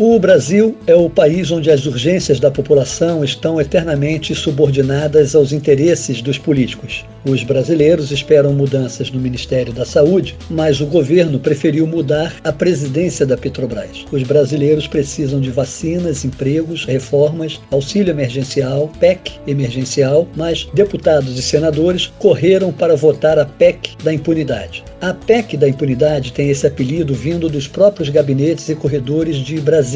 O Brasil é o país onde as urgências da população estão eternamente subordinadas aos interesses dos políticos. Os brasileiros esperam mudanças no Ministério da Saúde, mas o governo preferiu mudar a presidência da Petrobras. Os brasileiros precisam de vacinas, empregos, reformas, auxílio emergencial, PEC emergencial, mas deputados e senadores correram para votar a PEC da impunidade. A PEC da impunidade tem esse apelido vindo dos próprios gabinetes e corredores de Brasília.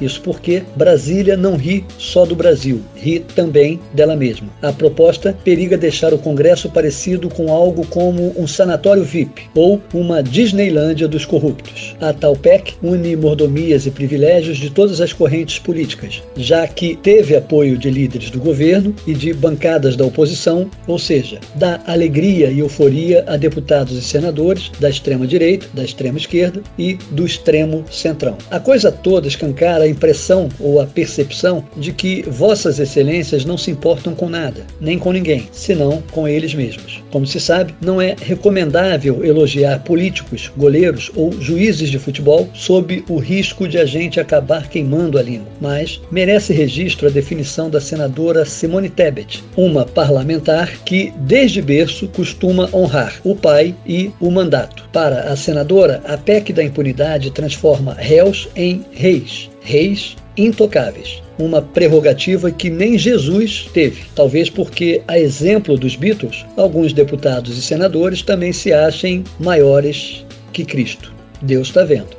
Isso porque Brasília não ri só do Brasil, ri também dela mesma. A proposta periga deixar o Congresso parecido com algo como um sanatório VIP ou uma Disneylândia dos corruptos. A tal PEC une mordomias e privilégios de todas as correntes políticas, já que teve apoio de líderes do governo e de bancadas da oposição, ou seja, dá alegria e euforia a deputados e senadores da extrema-direita, da extrema-esquerda e do extremo centrão. A coisa toda escancara a impressão ou a percepção de que Vossas Excelências não se importam com nada, nem com ninguém, senão com eles mesmos. Como se sabe, não é recomendável elogiar políticos, goleiros ou juízes de futebol sob o risco de a gente acabar queimando a língua, mas merece registro a definição da senadora Simone Tebet, uma parlamentar que, desde berço, costuma honrar o pai e o mandato. Para a senadora, a PEC da impunidade transforma réus em reis, reis intocáveis. Uma prerrogativa que nem Jesus teve, talvez porque, a exemplo dos Beatles, alguns deputados e senadores também se achem maiores que Cristo. Deus está vendo.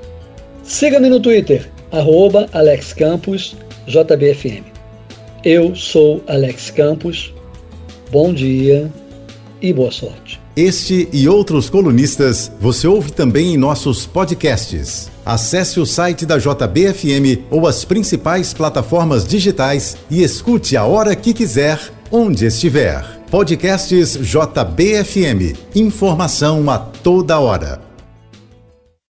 Siga-me no Twitter, arroba Alex Campos, JBFM. Eu sou Alex Campos. Bom dia e boa sorte. Este e outros colunistas você ouve também em nossos podcasts. Acesse o site da JBFM ou as principais plataformas digitais e escute a hora que quiser, onde estiver. Podcasts JBFM. Informação a toda hora.